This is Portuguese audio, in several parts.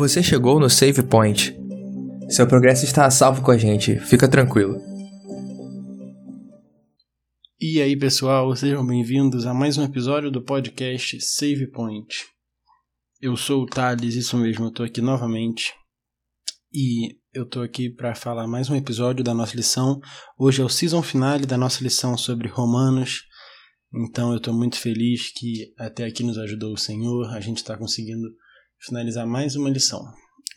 Você chegou no Save Point. Seu progresso está a salvo com a gente, fica tranquilo. E aí, pessoal, sejam bem-vindos a mais um episódio do podcast Save Point. Eu sou o Thales, isso mesmo, eu tô aqui novamente. E eu tô aqui para falar mais um episódio da nossa lição. Hoje é o season finale da nossa lição sobre Romanos. Então eu tô muito feliz que até aqui nos ajudou o Senhor. A gente está conseguindo finalizar mais uma lição.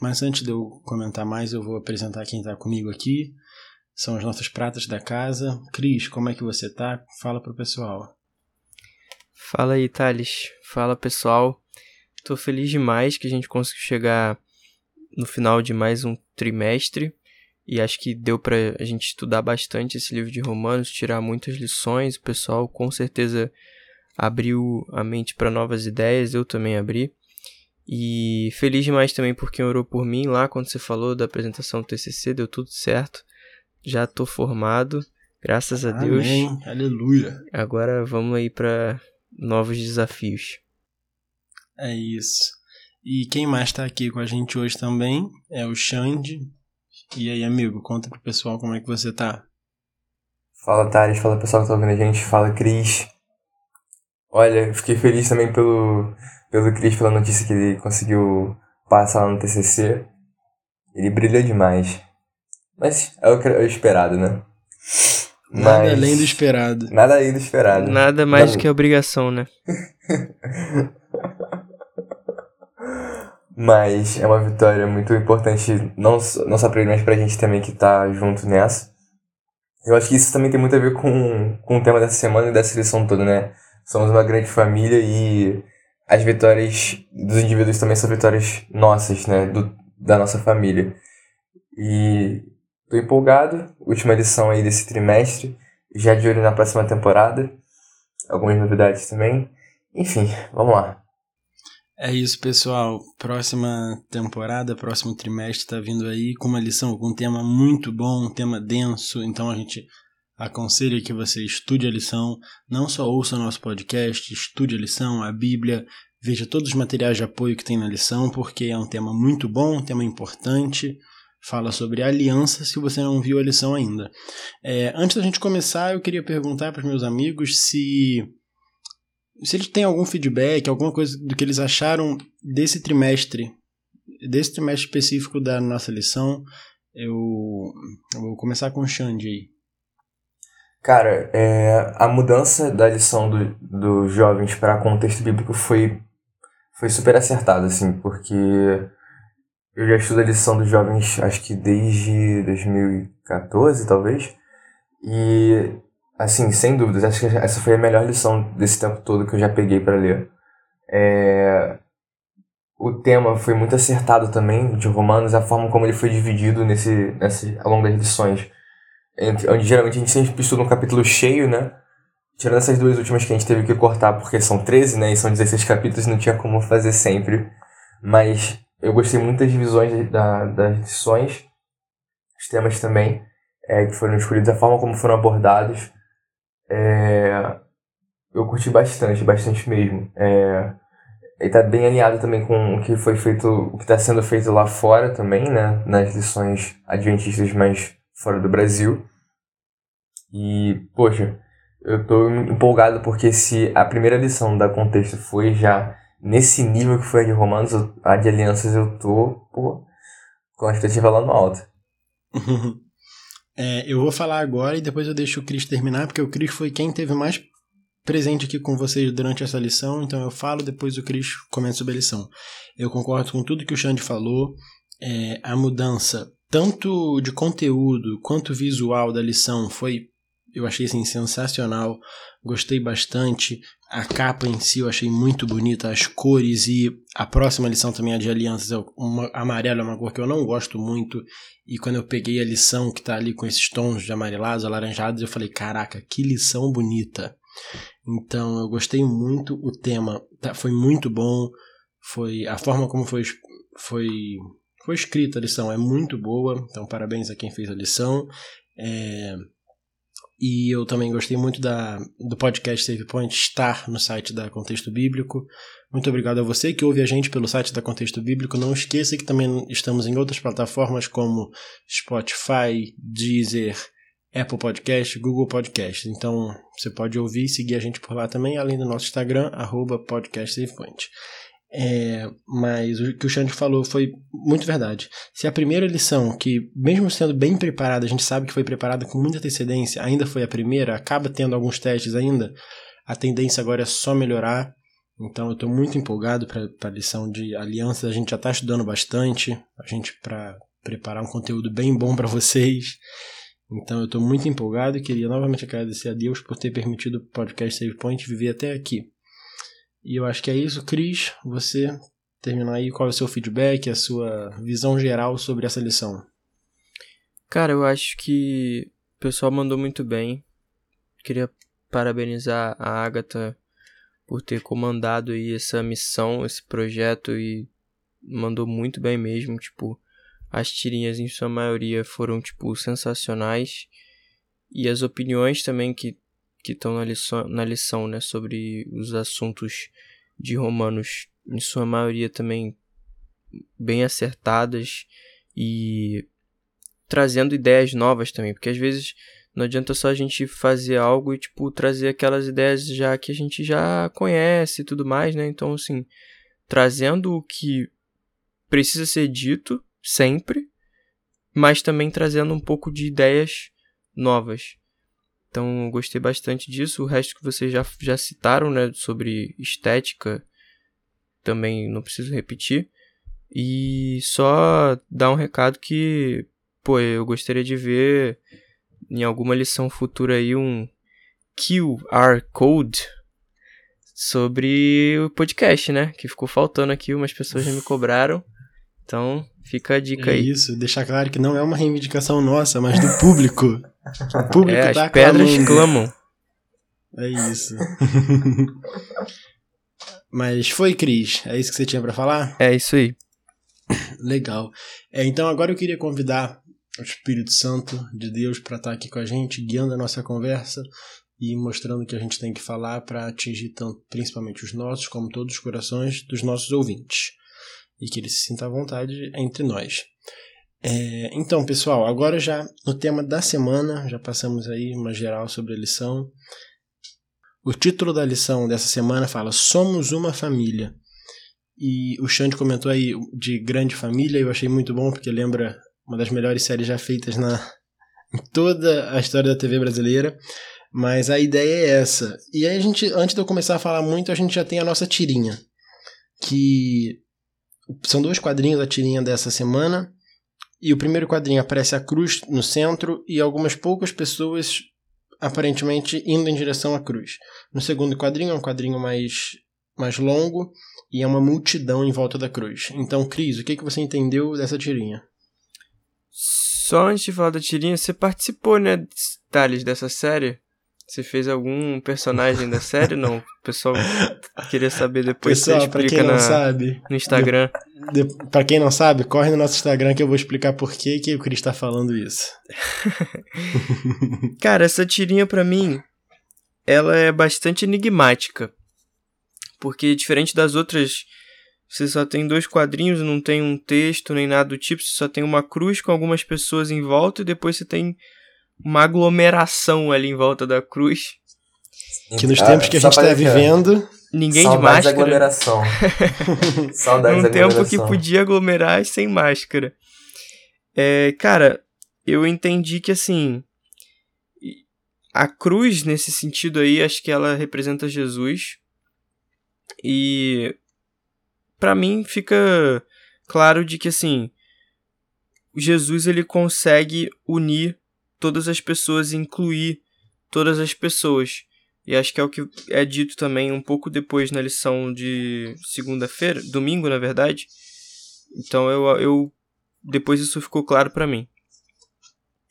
Mas antes de eu comentar mais, eu vou apresentar quem está comigo aqui. São as nossas pratas da casa. Cris, como é que você tá? Fala pro pessoal. Fala aí, Thales. Fala, pessoal. Tô feliz demais que a gente conseguiu chegar no final de mais um trimestre e acho que deu para a gente estudar bastante esse livro de Romanos, tirar muitas lições. O pessoal com certeza abriu a mente para novas ideias, eu também abri. E feliz demais também por quem orou por mim lá quando você falou da apresentação do TCC, deu tudo certo. Já tô formado, graças a Deus. Amém. Aleluia. Agora vamos aí para novos desafios. É isso. E quem mais tá aqui com a gente hoje também é o Xande. E aí, amigo, conta pro pessoal como é que você tá. Fala, Thales. Fala, pessoal que tá ouvindo a gente. Fala, Cris. Olha, fiquei feliz também pelo, pelo Cris, pela notícia que ele conseguiu passar lá no TCC. Ele brilhou demais. Mas é o que é o esperado, né? Nada Mas- além do esperado. Nada além do esperado. Nada mais do que obrigação, né? Mas é uma vitória muito importante, não, só- não só pra ele, mas pra gente também que tá junto nessa. Eu acho que isso também tem muito a ver com, com o tema dessa semana e dessa lição toda, né? Somos uma grande família e as vitórias dos indivíduos também são vitórias nossas, né? Do, da nossa família. E tô empolgado, última lição aí desse trimestre, já de olho na próxima temporada, algumas novidades também. Enfim, vamos lá. É isso, pessoal. Próxima temporada, próximo trimestre tá vindo aí com uma lição, com um tema muito bom, um tema denso. Então a gente aconselha que você estude a lição. Não só ouça nosso podcast, estude a lição, a Bíblia, veja todos os materiais de apoio que tem na lição, porque é um tema muito bom, um tema importante. Fala sobre aliança se você não viu a lição ainda. É, antes da gente começar, eu queria perguntar para os meus amigos se se eles têm algum feedback, alguma coisa do que eles acharam desse trimestre, desse trimestre específico da nossa lição, eu, eu vou começar com o Xande aí. Cara, é, a mudança da lição do, dos jovens para contexto bíblico foi, foi super acertada, assim, porque eu já estudo a lição dos jovens acho que desde 2014, talvez, e, assim, sem dúvidas, acho que essa foi a melhor lição desse tempo todo que eu já peguei para ler. É, o tema foi muito acertado também, de Romanos, a forma como ele foi dividido nesse, nesse, ao longo das lições onde geralmente a gente sempre estuda um capítulo cheio, né? Tirando essas duas últimas que a gente teve que cortar porque são 13, né? E são 16 capítulos, não tinha como fazer sempre. Mas eu gostei muito das divisões da, das lições, os temas também, é, que foram escolhidos, a forma como foram abordados. É, eu curti bastante, bastante mesmo. É, ele tá bem alinhado também com o que foi feito, o que está sendo feito lá fora também, né? Nas lições adventistas mais fora do Brasil. E, poxa, eu tô empolgado porque se a primeira lição da contexto foi já nesse nível que foi a de Romanos, a de Alianças eu tô, pô, com a expectativa lá no alto. É, eu vou falar agora e depois eu deixo o Cris terminar, porque o Cris foi quem teve mais presente aqui com vocês durante essa lição, então eu falo, depois o Cris comenta sobre a lição. Eu concordo com tudo que o Xande falou, é, a mudança tanto de conteúdo quanto visual da lição foi, eu achei assim, sensacional, gostei bastante, a capa em si eu achei muito bonita, as cores e a próxima lição também, a de alianças, é uma, amarelo é uma cor que eu não gosto muito, e quando eu peguei a lição que tá ali com esses tons de amarelados, alaranjados, eu falei, caraca, que lição bonita. Então eu gostei muito, o tema tá- foi muito bom, foi a forma como foi, foi, foi escrita a lição é muito boa, então parabéns a quem fez a lição. É, E eu também gostei muito da, do podcast Save Point estar no site da Contexto Bíblico. Muito obrigado a você que ouve a gente pelo site da Contexto Bíblico. Não esqueça que também estamos em outras plataformas como Spotify, Deezer, Apple Podcast, Google Podcast. Então você pode ouvir e seguir a gente por lá também, além do nosso Instagram, arroba podcastsavepoint. É, mas o que o Xande falou foi muito verdade. Se a primeira lição, que mesmo sendo bem preparada, a gente sabe que foi preparada com muita antecedência, ainda foi a primeira, acaba tendo alguns testes ainda, a tendência agora é só melhorar. Então eu estou muito empolgado para a lição de alianças. A gente já está estudando bastante, a gente para preparar um conteúdo bem bom para vocês. Então eu estou muito empolgado e queria novamente agradecer a Deus por ter permitido o podcast Save Point viver até aqui. E eu acho que é isso. Cris, você terminar aí, qual é o seu feedback, a sua visão geral sobre essa lição? Cara, eu acho que o pessoal mandou muito bem. Queria parabenizar a Agatha por ter comandado aí essa missão, esse projeto e mandou muito bem mesmo, tipo, as tirinhas em sua maioria foram tipo sensacionais e as opiniões também que que estão na lição, na lição, né, sobre os assuntos de Romanos, em sua maioria também bem acertadas e trazendo ideias novas também, porque às vezes não adianta só a gente fazer algo e tipo trazer aquelas ideias já que a gente já conhece e tudo mais, né? Então assim, trazendo o que precisa ser dito sempre, mas também trazendo um pouco de ideias novas. Então, gostei bastante disso. O resto que vocês já, já citaram, né, sobre estética, também não preciso repetir. E só dar um recado que, pô, eu gostaria de ver em alguma lição futura aí um QR Code sobre o podcast, né? Que ficou faltando aqui, umas pessoas já me cobraram. Então, fica a dica é aí. Isso, deixar claro que não é uma reivindicação nossa, mas do público. O público é, tá as pedras clamando. clamam. É isso. mas foi, Cris? É isso que você tinha para falar? É isso aí. Legal. É, então agora eu queria convidar o Espírito Santo de Deus para estar aqui com a gente, guiando a nossa conversa e mostrando o que a gente tem que falar para atingir tanto, principalmente os nossos, como todos os corações dos nossos ouvintes. E que ele se sinta à vontade entre nós. É, então, pessoal, agora já no tema da semana, já passamos aí uma geral sobre a lição. O título da lição dessa semana fala Somos uma família. E o Xande comentou aí de grande família, eu achei muito bom, porque lembra uma das melhores séries já feitas na em toda a história da TV brasileira. Mas a ideia é essa. E aí a gente, antes de eu começar a falar muito, a gente já tem a nossa tirinha. Que são dois quadrinhos a tirinha dessa semana. E o primeiro quadrinho aparece a cruz no centro e algumas poucas pessoas aparentemente indo em direção à cruz. No segundo quadrinho é um quadrinho mais, mais longo e é uma multidão em volta da cruz. Então, Cris, o que, que você entendeu dessa tirinha? Só antes de falar da tirinha, você participou, né, Thales, dessa série? Você fez algum personagem da série? Não. O pessoal queria saber depois. Pessoal, você pra explica quem não na, sabe, no Instagram. de, pra quem não sabe, corre no nosso Instagram que eu vou explicar por que, que o Cris tá falando isso. Cara, essa tirinha pra mim, ela é bastante enigmática. Porque diferente das outras, você só tem dois quadrinhos, não tem um texto nem nada do tipo, você só tem uma cruz com algumas pessoas em volta e depois você tem uma aglomeração ali em volta da cruz. Que nos tempos que a gente pra tá deixar- vivendo, Ninguém Saudades de da máscara. aglomeração. Saudades da num tempo que aglomeração. podia aglomerar sem máscara. É, cara, eu entendi que assim. A cruz, nesse sentido aí, acho que ela representa Jesus. E. Pra mim fica claro de que assim. Jesus ele consegue unir todas as pessoas e incluir todas as pessoas. E acho que é o que é dito também um pouco depois na lição de segunda-feira, domingo, na verdade. Então eu, eu depois isso ficou claro pra mim.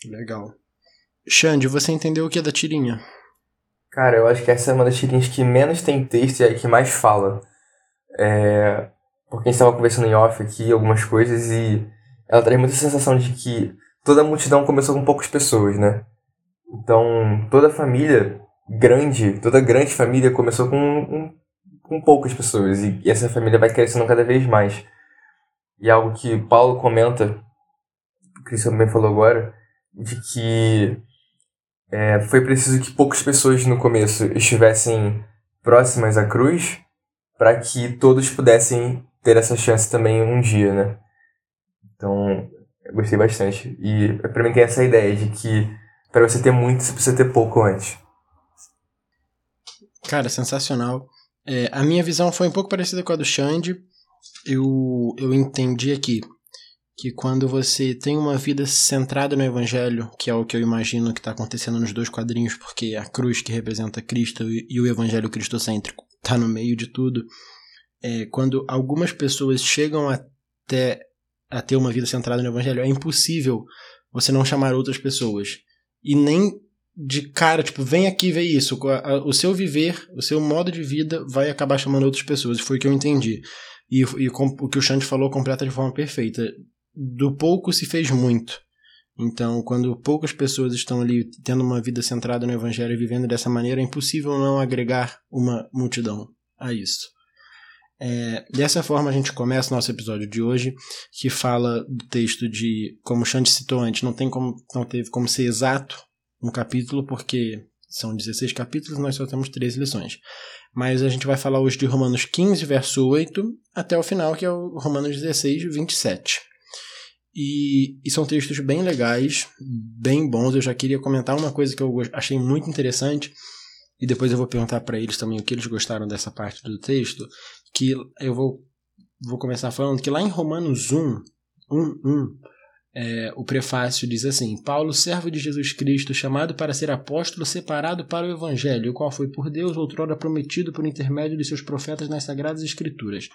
Legal. Xande, você entendeu o que é da tirinha? Cara, eu acho que essa é uma das tirinhas que menos tem texto e é a que mais fala. É... Porque a gente estava conversando em off aqui algumas coisas e ela traz muita sensação de que toda a multidão começou com poucas pessoas, né? Então, toda família grande, toda grande família começou com, um, com poucas pessoas e, essa família vai crescendo cada vez mais. E algo que Paulo comenta, o Cristo também falou agora, de que é, foi preciso que poucas pessoas no começo estivessem próximas à cruz para que todos pudessem ter essa chance também um dia, né? Então, eu gostei bastante. E para mim tem essa ideia de que para você ter muito, você precisa ter pouco antes. Cara, sensacional. É, a minha visão foi um pouco parecida com a do Xande. Eu, eu entendi aqui que quando você tem uma vida centrada no Evangelho, que é o que eu imagino que está acontecendo nos dois quadrinhos, porque a cruz que representa Cristo e o Evangelho cristocêntrico está no meio de tudo, é, quando algumas pessoas chegam até a ter uma vida centrada no Evangelho, é impossível você não chamar outras pessoas. E nem de cara, tipo, vem aqui ver isso. O seu viver, o seu modo de vida vai acabar chamando outras pessoas. Foi o que eu entendi. E, e o que o Xande falou completa de forma perfeita do pouco se fez muito. Então, quando poucas pessoas estão ali tendo uma vida centrada no Evangelho e vivendo dessa maneira, é impossível não agregar uma multidão a isso. É, dessa forma, a gente começa o nosso episódio de hoje, que fala do texto de, como o Xande citou antes, não, tem como, não teve como ser exato um capítulo, porque são 16 capítulos nós só temos 13 lições. Mas a gente vai falar hoje de Romanos 15, verso 8, até o final, que é o Romanos 16, 27. E, e, são textos bem legais, bem bons. Eu já queria comentar uma coisa que eu achei muito interessante, e depois eu vou perguntar para eles também o que eles gostaram dessa parte do texto. Que eu vou, vou começar falando que lá em Romanos 1, 1, 1 é, o prefácio diz assim: Paulo, servo de Jesus Cristo, chamado para ser apóstolo, separado para o Evangelho, o qual foi por Deus outrora prometido por intermédio de seus profetas nas Sagradas Escrituras.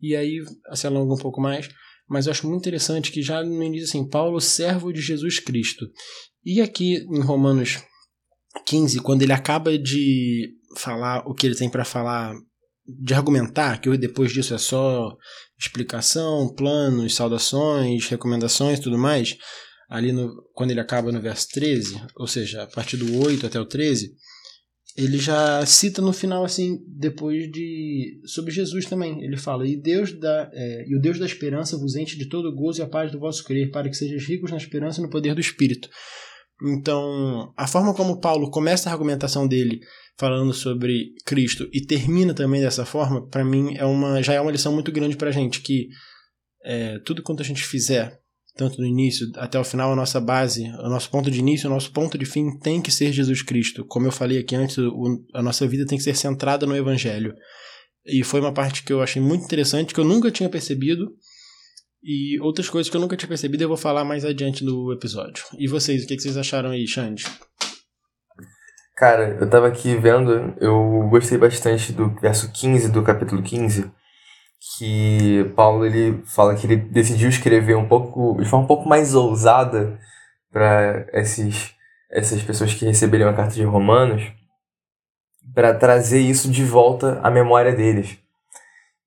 E aí se alonga um pouco mais mas eu acho muito interessante que já no início assim, Paulo, servo de Jesus Cristo. E aqui em Romanos 15, quando ele acaba de falar o que ele tem para falar, de argumentar, que depois disso é só explicação, planos, saudações, recomendações tudo mais, ali no, quando ele acaba no verso 13, ou seja, a partir do 8 até o 13, ele já cita no final assim depois de sobre Jesus também. Ele fala e Deus da é, e o Deus da esperança vos enche de todo gozo e a paz do vosso crer para que sejais ricos na esperança e no poder do Espírito então a forma como Paulo começa a argumentação dele falando sobre Cristo e termina também dessa forma para mim é uma já é uma lição muito grande para a gente que é, tudo quanto a gente fizer tanto do início até o final, a nossa base, o nosso ponto de início, o nosso ponto de fim tem que ser Jesus Cristo. Como eu falei aqui antes, o, a nossa vida tem que ser centrada no Evangelho. E foi uma parte que eu achei muito interessante, que eu nunca tinha percebido. E outras coisas que eu nunca tinha percebido eu vou falar mais adiante no episódio. E vocês, o que vocês acharam aí, Xande? Cara, eu tava aqui vendo, eu gostei bastante do verso 15 do capítulo 15, que Paulo ele fala que ele decidiu escrever um pouco de forma um pouco mais ousada para esses essas pessoas que receberiam a carta de Romanos para trazer isso de volta à memória deles.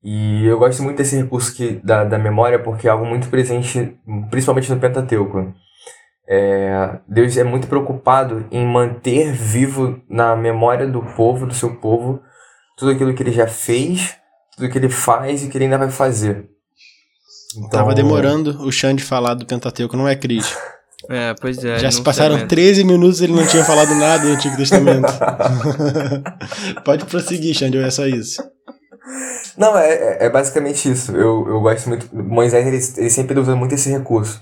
E eu gosto muito desse recurso que, da, da memória porque é algo muito presente, principalmente no Pentateuco. É, Deus é muito preocupado em manter vivo na memória do povo, do seu povo, tudo aquilo que ele já fez do que ele faz e que ele ainda vai fazer. Então... Tava demorando o Xande falar do Pentateuco, não é, Cris? É, pois é. Já se passaram mesmo. 13 minutos e ele não tinha falado nada do Antigo Testamento. Pode prosseguir, Xande, é só isso. Não, é, é, é basicamente isso. Eu, eu gosto muito. Moisés ele, ele sempre usa muito esse recurso.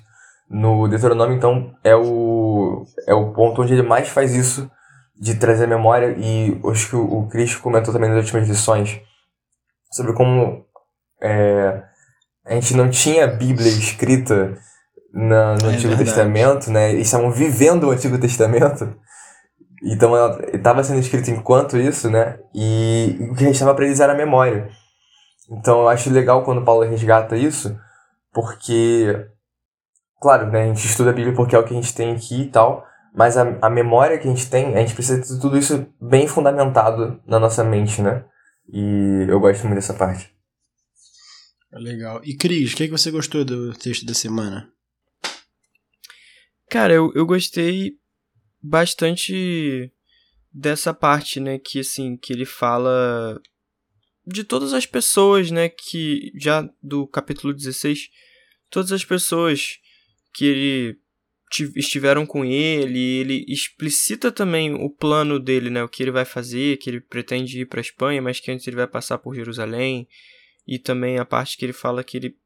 No Deuteronômio, então, é o, é o ponto onde ele mais faz isso de trazer memória. E acho que o, o Cristo comentou também nas últimas lições sobre como é, a gente não tinha Bíblia escrita na, no é Antigo verdade. Testamento, né? Eles estavam vivendo o Antigo Testamento. Então ela estava sendo escrita enquanto isso, né? E, o que restava para eles era a memória. Então eu acho legal quando Paulo resgata isso, porque, claro, né, a gente estuda a Bíblia porque é o que a gente tem aqui e tal, mas a, a memória que a gente tem, a gente precisa ter tudo isso bem fundamentado na nossa mente, né? E eu gosto muito dessa parte. Legal. E Cris, o que, é que você gostou do texto da semana? Cara, eu, eu gostei bastante dessa parte, né, que assim, que ele fala de todas as pessoas, né, que já do capítulo 16, todas as pessoas que ele estiveram com ele, ele explicita também o plano dele, né, o que ele vai fazer, que ele pretende ir para Espanha, mas que antes ele vai passar por Jerusalém, e também a parte que ele fala que ele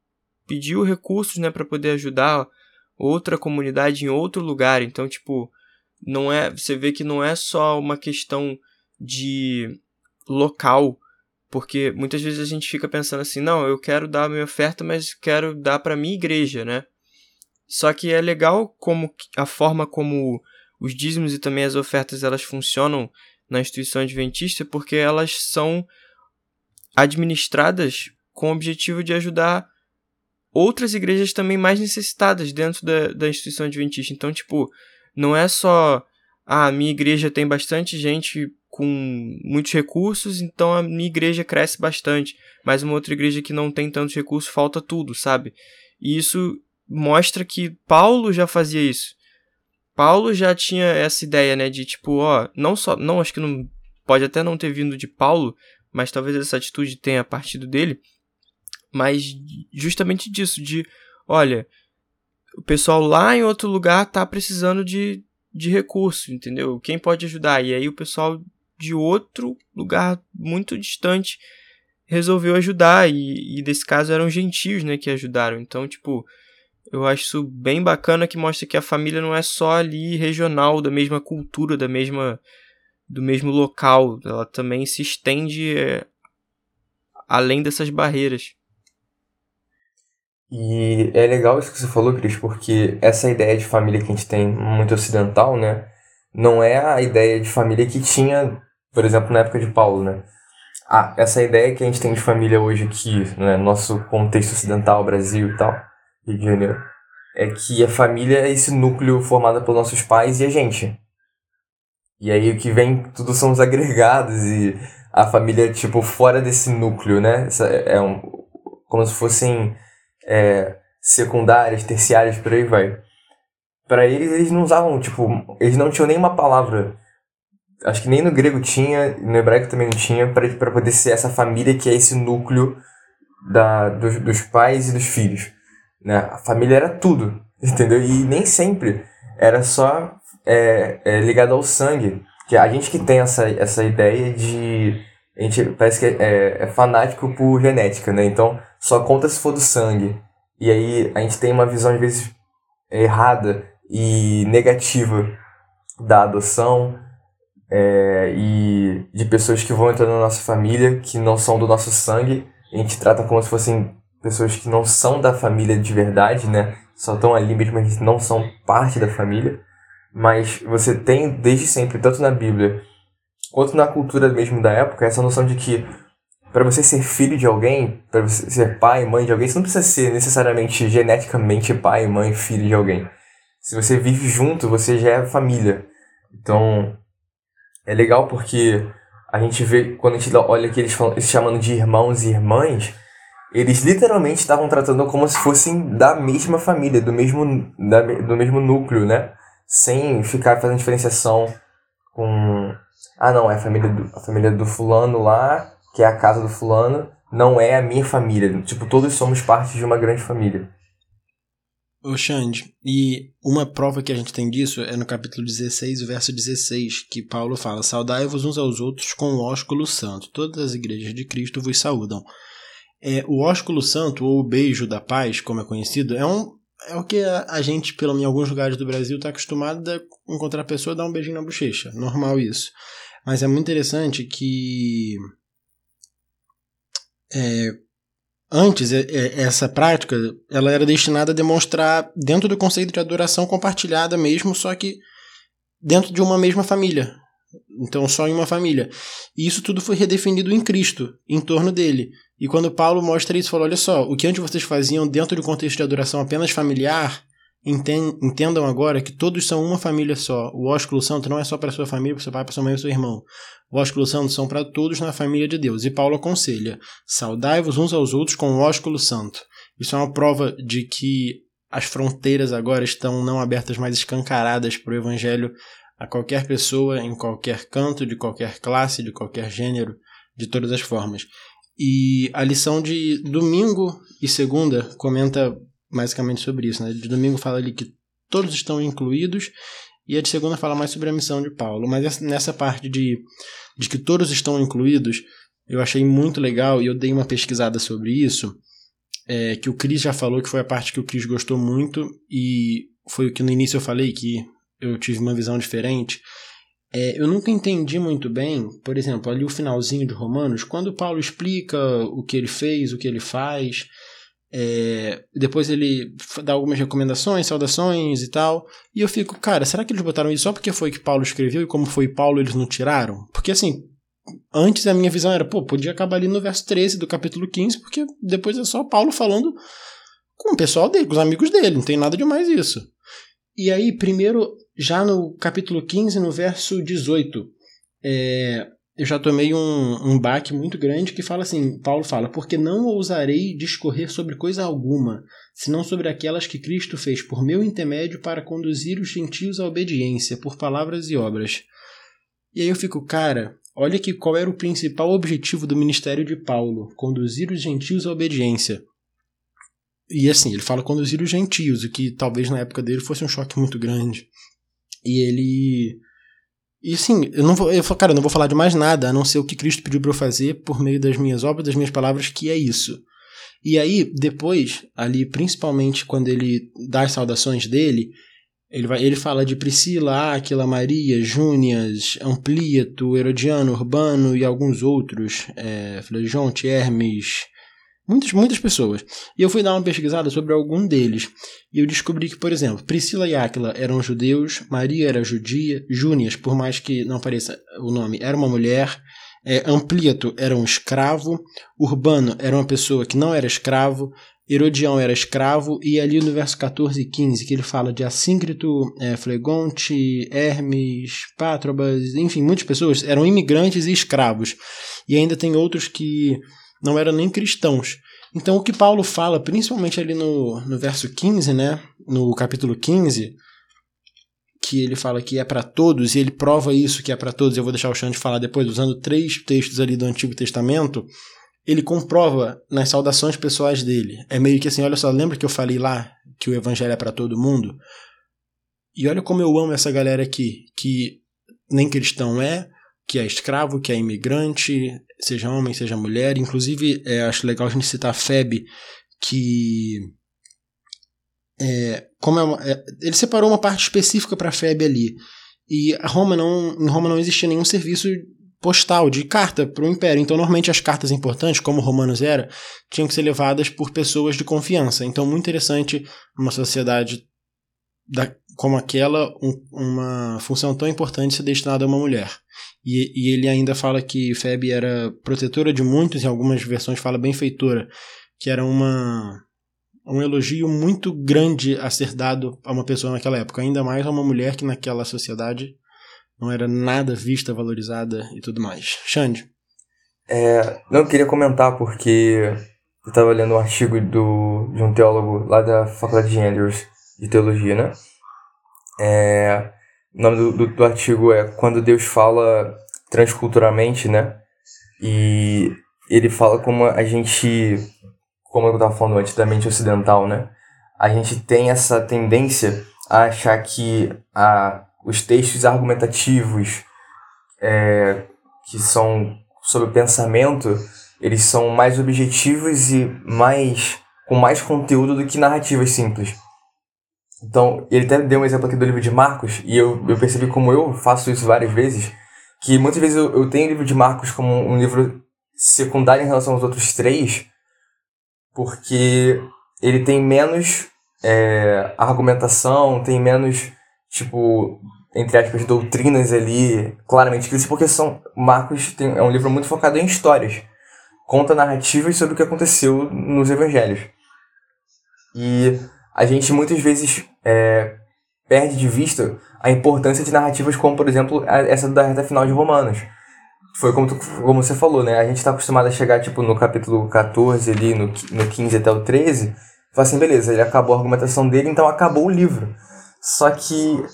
pediu recursos, né, para poder ajudar outra comunidade em outro lugar. Então, tipo, não é, você vê que não é só uma questão de local, porque muitas vezes a gente fica pensando assim, não, eu quero dar a minha oferta, mas quero dar para minha igreja, né? Só que é legal como a forma como os dízimos e também as ofertas elas funcionam na instituição adventista, porque elas são administradas com o objetivo de ajudar outras igrejas também mais necessitadas dentro da, da instituição adventista. Então, tipo, não é só ah, a minha igreja tem bastante gente com muitos recursos, então a minha igreja cresce bastante, mas uma outra igreja que não tem tantos recursos falta tudo, sabe? E isso mostra que Paulo já fazia isso. Paulo já tinha essa ideia, né, de tipo, ó, não só, não acho que não pode até não ter vindo de Paulo, mas talvez essa atitude tenha partido dele, mas justamente disso, de, olha, o pessoal lá em outro lugar tá precisando de, de recurso, entendeu? Quem pode ajudar? E aí o pessoal de outro lugar muito distante resolveu ajudar, e, e nesse caso eram gentios, né, que ajudaram. Então, tipo, eu acho isso bem bacana que mostra que a família não é só ali regional, da mesma cultura, da mesma do mesmo local, ela também se estende é, além dessas barreiras. E é legal isso que você falou, Cris, porque essa ideia de família que a gente tem muito ocidental, né, não é a ideia de família que tinha, por exemplo, na época de Paulo, né? Ah, essa ideia que a gente tem de família hoje aqui, né, nosso contexto ocidental, Brasil e tal, Rio de Janeiro, é que a família é esse núcleo formado pelos nossos pais e a gente. E aí o que vem, tudo são os agregados e a família, tipo, fora desse núcleo, né? É um, como se fossem é, secundárias, terciárias, por aí vai. Para eles, eles não usavam, tipo, eles não tinham nenhuma palavra. Acho que nem no grego tinha, no hebraico também não tinha, para poder ser essa família que é esse núcleo da, dos, dos pais e dos filhos. Né? A família era tudo, entendeu? E nem sempre era só é, é ligado ao sangue. Que a gente que tem essa, essa ideia de. A gente parece que é, é fanático por genética, né? Então, só conta se for do sangue. E aí a gente tem uma visão, às vezes, errada e negativa da adoção é, e de pessoas que vão entrar na nossa família, que não são do nosso sangue. A gente trata como se fossem pessoas que não são da família de verdade, né? Só estão ali mesmo, mas não são parte da família. Mas você tem desde sempre, tanto na Bíblia quanto na cultura mesmo da época, essa noção de que para você ser filho de alguém, para você ser pai e mãe de alguém, você não precisa ser necessariamente geneticamente pai, mãe, filho de alguém. Se você vive junto, você já é família. Então, é legal porque a gente vê, quando a gente olha aqui eles, eles chamando de irmãos e irmãs, eles literalmente estavam tratando como se fossem da mesma família, do mesmo, da, do mesmo núcleo, né? Sem ficar fazendo diferenciação com. Ah, não, é a família do, a família do fulano lá que é a casa do fulano, não é a minha família. Tipo, todos somos parte de uma grande família. Ô Xande, e uma prova que a gente tem disso é no capítulo 16, verso 16, que Paulo fala: Saudai-vos uns aos outros com o ósculo santo. Todas as igrejas de Cristo vos saúdam. É, o ósculo santo, ou o beijo da paz, como é conhecido, é um, é o que a, gente, pelo em alguns lugares do Brasil, está acostumado a encontrar a pessoa e dar um beijinho na bochecha. Normal isso. Mas é muito interessante que é, antes é, é, essa prática ela era destinada a demonstrar dentro do conceito de adoração compartilhada mesmo, só que dentro de uma mesma família. Então só em uma família. E isso tudo foi redefinido em Cristo, em torno dele. E quando Paulo mostra isso, falou: olha só, o que antes vocês faziam dentro do contexto de adoração apenas familiar, Entendam agora que todos são uma família só. O ósculo santo não é só para sua família, para seu pai, para sua mãe e seu irmão. O ósculo santo são para todos na família de Deus. E Paulo aconselha: saudai-vos uns aos outros com o ósculo santo. Isso é uma prova de que as fronteiras agora estão não abertas, mas escancaradas para o evangelho a qualquer pessoa, em qualquer canto, de qualquer classe, de qualquer gênero, de todas as formas. E a lição de domingo e segunda comenta basicamente sobre isso. Né? De domingo fala ali que todos estão incluídos, e a de segunda fala mais sobre a missão de Paulo. Mas nessa parte de, de que todos estão incluídos, eu achei muito legal e eu dei uma pesquisada sobre isso. É, que o Cris já falou que foi a parte que o Cris gostou muito, e foi o que no início eu falei que eu tive uma visão diferente. É, eu nunca entendi muito bem, por exemplo, ali o finalzinho de Romanos, quando Paulo explica o que ele fez, o que ele faz, é, depois ele dá algumas recomendações, saudações e tal. E eu fico, cara, será que eles botaram isso só porque foi que Paulo escreveu e como foi Paulo eles não tiraram? Porque assim, antes a minha visão era, pô, podia acabar ali no verso 13 do capítulo 15, porque depois é só Paulo falando com o pessoal dele, com os amigos dele, não tem nada demais isso. E aí, primeiro, já no capítulo 15, no verso 18, é, eu já tomei um, um baque muito grande que fala assim: Paulo fala, porque não ousarei discorrer sobre coisa alguma, senão sobre aquelas que Cristo fez por meu intermédio para conduzir os gentios à obediência, por palavras e obras. E aí eu fico, cara, olha que qual era o principal objetivo do ministério de Paulo: conduzir os gentios à obediência. E assim, ele fala conduzir os gentios, o que talvez na época dele fosse um choque muito grande. E ele e assim, eu não vou, eu falo, cara, eu não vou falar de mais nada, a não ser o que Cristo pediu para eu fazer por meio das minhas obras, das minhas palavras, que é isso. E aí, depois, ali, principalmente quando ele dá as saudações dele, ele, vai, ele fala de Priscila, Áquila, Maria, Júnias, Amplieto, Herodiano, Urbano e alguns outros, é, Flejonte, Hermes, Muitas, muitas pessoas. E eu fui dar uma pesquisada sobre algum deles. E eu descobri que, por exemplo, Priscila e Áquila eram judeus, Maria era judia, Júnias, por mais que não pareça o nome, era uma mulher, é, Amplieto era um escravo, Urbano era uma pessoa que não era escravo, Herodião era escravo, e ali no verso 14 e 15, que ele fala de Assíncrito, é, Flegonte, Hermes, Pátrobas, enfim, muitas pessoas eram imigrantes e escravos. E ainda tem outros que não eram nem cristãos. Então, o que Paulo fala, principalmente ali no, no verso 15, né, no capítulo 15, que ele fala que é para todos, e ele prova isso que é para todos, eu vou deixar o Xande falar depois, usando três textos ali do Antigo Testamento, ele comprova nas saudações pessoais dele. É meio que assim, olha só, lembra que eu falei lá que o evangelho é para todo mundo? E olha como eu amo essa galera aqui, que nem cristão é, que é escravo, que é imigrante, seja homem, seja mulher. Inclusive, é, acho legal a gente citar a Feb, que. É, como é, uma, é, ele separou uma parte específica para a Feb ali. E Roma não, em Roma não existia nenhum serviço postal, de carta para o Império. Então, normalmente, as cartas importantes, como Romanos era, tinham que ser levadas por pessoas de confiança. Então, muito interessante uma sociedade da, como aquela, um, uma função tão importante ser destinada a uma mulher. E, e ele ainda fala que Feb era protetora de muitos, em algumas versões fala benfeitora, que era uma um elogio muito grande a ser dado a uma pessoa naquela época, ainda mais a uma mulher que naquela sociedade não era nada vista, valorizada e tudo mais. Xande? É, não, queria comentar porque eu estava lendo um artigo do, de um teólogo lá da Faculdade de Andrews de Teologia, né? É, o nome do, do, do, artigo é Quando Deus Fala Transculturalmente, né? E ele fala como a gente, como eu estava falando antes, da mente ocidental, né? A gente tem essa tendência a achar que a, os textos argumentativos é, que são sobre o pensamento, eles são mais objetivos e mais com mais conteúdo do que narrativas simples. Então, ele até deu um exemplo aqui do livro de Marcos, e eu, eu percebi como eu faço isso várias vezes, que muitas vezes eu, eu tenho o livro de Marcos como um livro secundário em relação aos outros três, porque ele tem menos é, argumentação, tem menos, tipo, entre aspas, doutrinas ali claramente porque são Marcos tem, é um livro muito focado em histórias. Conta narrativas sobre o que aconteceu nos evangelhos. E a gente muitas vezes é, perde de vista a importância de narrativas como, por exemplo, essa da reta final de Romanos. Foi como, tu, como você falou, né? A gente está acostumado a chegar, tipo, no capítulo 14 ali, no, no 15 até o 13, e falar assim, beleza, ele acabou a argumentação dele, então acabou o livro. Só que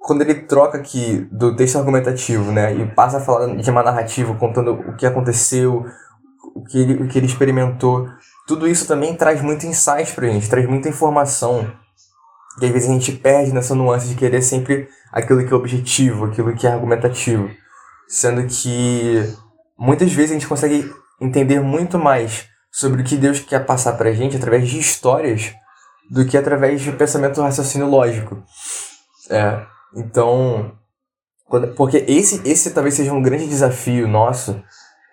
quando ele troca aqui do texto argumentativo, né, e passa a falar de uma narrativa contando o que aconteceu, o que ele, o que ele experimentou, tudo isso também traz muito insight pra gente, traz muita informação. E às vezes a gente perde nessa nuance de querer sempre aquilo que é objetivo, aquilo que é argumentativo. Sendo que muitas vezes a gente consegue entender muito mais sobre o que Deus quer passar pra gente através de histórias do que através de pensamento raciocínio lógico. É, então, quando, porque esse, esse talvez seja um grande desafio nosso,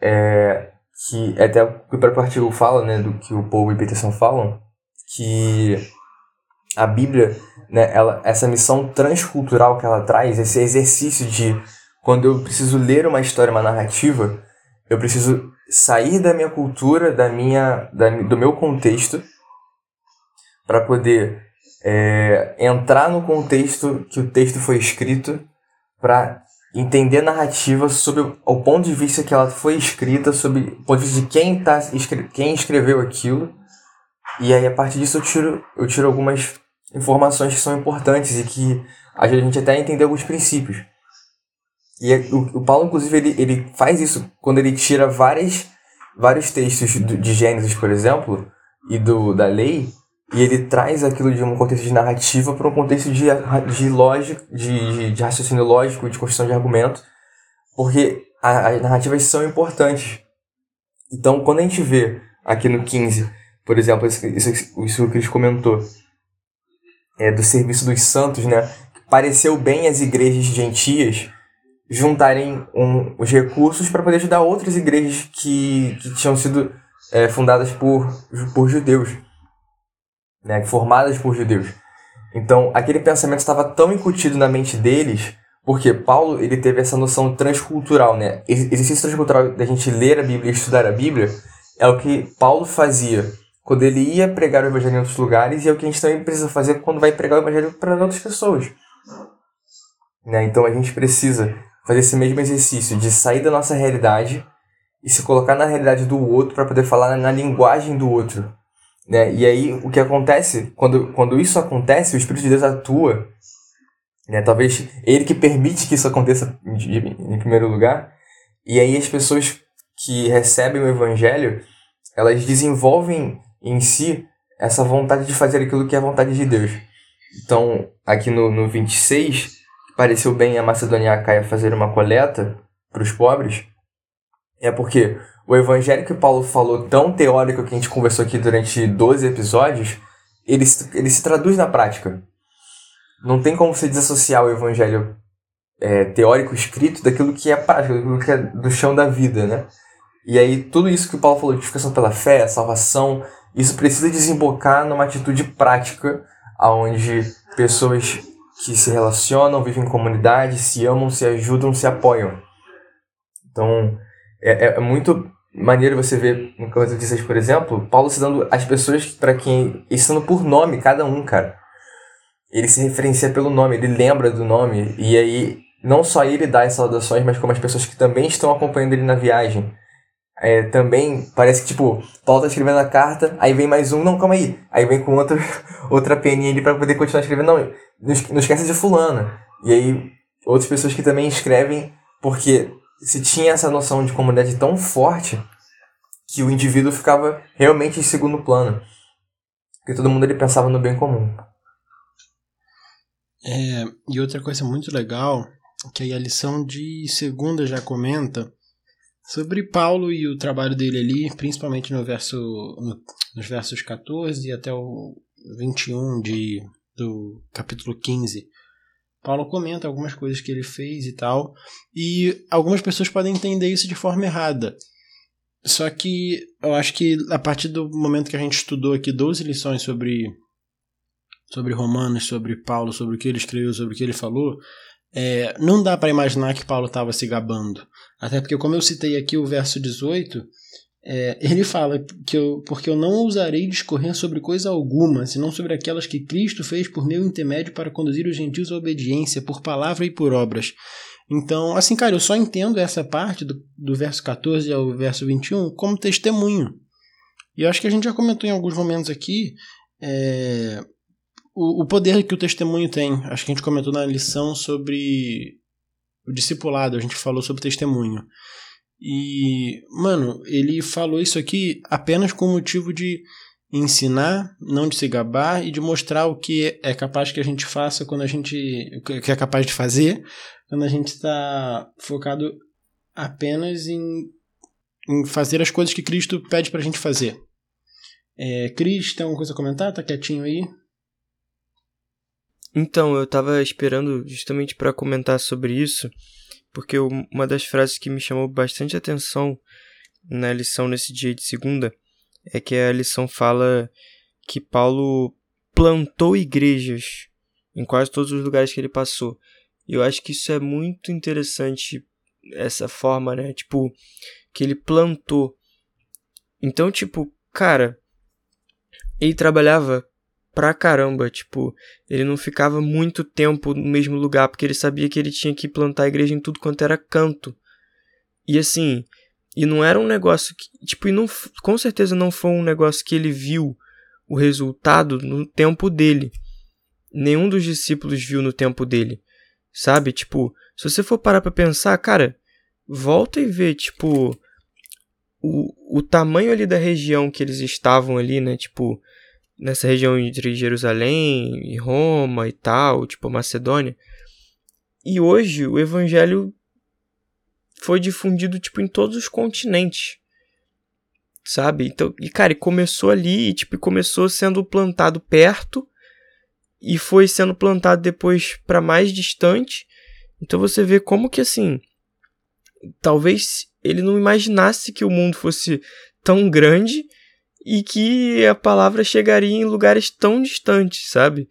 é, que até o próprio artigo fala, né, do que o Paul e Peterson falam, que a Bíblia, né, ela, essa missão transcultural que ela traz, esse exercício de quando eu preciso ler uma história, uma narrativa, eu preciso sair da minha cultura, da minha, da, do meu contexto, para poder é, entrar no contexto que o texto foi escrito, para entender a narrativa sob o ponto de vista que ela foi escrita, sob o ponto de vista de quem, tá, quem escreveu aquilo. E aí, a partir disso, eu tiro, eu tiro algumas informações que são importantes e que ajuda a gente até a entender alguns princípios. E é, o, o Paulo, inclusive, ele, ele faz isso quando ele tira várias, vários textos de Gênesis, por exemplo, e do, da lei, e ele traz aquilo de um contexto de narrativa para um contexto de, de lógico, de, de raciocínio lógico, de construção de argumento, porque a, as narrativas são importantes. Então, quando a gente vê aqui no 15, por exemplo, isso, isso, que Cris comentou, é, do serviço dos santos, né? Pareceu bem as igrejas gentias juntarem um, os recursos para poder ajudar outras igrejas que, que tinham sido é, fundadas por, por judeus, né, formadas por judeus. Então, aquele pensamento estava tão incutido na mente deles, porque Paulo ele teve essa noção transcultural, né? Exercício transcultural da gente ler a Bíblia e estudar a Bíblia é o que Paulo fazia quando ele ia pregar o evangelho em outros lugares e é o que a gente também precisa fazer quando vai pregar o evangelho para outras pessoas. Né? Então a gente precisa fazer esse mesmo exercício de sair da nossa realidade e se colocar na realidade do outro para poder falar na, linguagem do outro. Né? E aí o que acontece, quando, quando isso acontece, o Espírito de Deus atua, né? talvez ele que permite que isso aconteça em, em primeiro lugar, e aí as pessoas que recebem o Evangelho, elas desenvolvem em si essa vontade de fazer aquilo que é a vontade de Deus. Então, aqui no, no 26, pareceu bem a Macedônia a Caia fazer uma coleta para os pobres, é porque o evangelho que Paulo falou, tão teórico que a gente conversou aqui durante 12 episódios, ele, ele se traduz na prática. Não tem como você desassociar o evangelho é, teórico escrito daquilo que é prática, daquilo que é do chão da vida, né? E aí, tudo isso que o Paulo falou, justificação pela fé, salvação, isso precisa desembocar numa atitude prática, onde pessoas que se relacionam, vivem em comunidade, se amam, se ajudam, se apoiam. Então, é, é, é muito maneiro você ver em Coríntios por exemplo, Paulo se dando as pessoas para quem, estando por nome, cada um, cara. Ele se referencia pelo nome, ele lembra do nome, e aí não só ele dá as saudações, mas como as pessoas que também estão acompanhando ele na viagem. É, também parece que, tipo, Paulo tá escrevendo a carta, aí vem mais um, não, calma aí. Aí vem com outra, outra peninha ali para poder continuar escrevendo. Não, não esquece de fulano. E aí, outras pessoas que também escrevem, porque se tinha essa noção de comunidade tão forte que o indivíduo ficava realmente em segundo plano. Porque todo mundo ele pensava no bem comum. É, e outra coisa muito legal, que a lição de segunda já comenta, sobre Paulo e o trabalho dele ali, principalmente no verso, no, nos versos 14 e até o 21 de, do capítulo 15. Paulo comenta algumas coisas que ele fez e tal, e algumas pessoas podem entender isso de forma errada. Só que eu acho que a partir do momento que a gente estudou aqui 12 lições sobre sobre Romanos, sobre Paulo, sobre o que ele escreveu, sobre o que ele falou, é, não dá para imaginar que Paulo estava se gabando. Até porque, como eu citei aqui o verso 18, é, ele fala que eu, porque eu não ousarei discorrer sobre coisa alguma, senão sobre aquelas que Cristo fez por meu intermédio para conduzir os gentios à obediência, por palavra e por obras. Então, assim, cara, eu só entendo essa parte do, do verso 14 ao verso 21 como testemunho. E eu acho que a gente já comentou em alguns momentos aqui é, o, o poder que o testemunho tem. Acho que a gente comentou na lição sobre o discipulado, a gente falou sobre testemunho. E, mano, ele falou isso aqui apenas com o motivo de ensinar, não de se gabar e de mostrar o que é capaz que a gente faça quando a gente. o que é capaz de fazer quando a gente está focado apenas em, em fazer as coisas que Cristo pede pra gente fazer. É, Cris, tem alguma coisa a comentar? Tá quietinho aí? Então, eu tava esperando justamente para comentar sobre isso, porque uma das frases que me chamou bastante atenção na lição nesse dia de segunda é que a lição fala que Paulo plantou igrejas em quase todos os lugares que ele passou. Eu acho que isso é muito interessante, essa forma, né? Tipo, que ele plantou. Então, tipo, cara, ele trabalhava pra caramba, tipo, ele não ficava muito tempo no mesmo lugar, porque ele sabia que ele tinha que plantar a igreja em tudo quanto era canto. E assim, e não era um negócio que, tipo, e não, com certeza não foi um negócio que ele viu o resultado no tempo dele. Nenhum dos discípulos viu no tempo dele. Sabe? Tipo, se você for parar pra pensar, cara, volta e vê, tipo, o, o tamanho ali da região que eles estavam ali, né? Tipo, nessa região entre Jerusalém e Roma e tal, tipo Macedônia. E hoje o evangelho foi difundido tipo em todos os continentes. Sabe? Então, e cara, começou ali, e, tipo, começou sendo plantado perto e foi sendo plantado depois para mais distante. Então você vê como que assim, talvez ele não imaginasse que o mundo fosse tão grande e que a palavra chegaria em lugares tão distantes, sabe?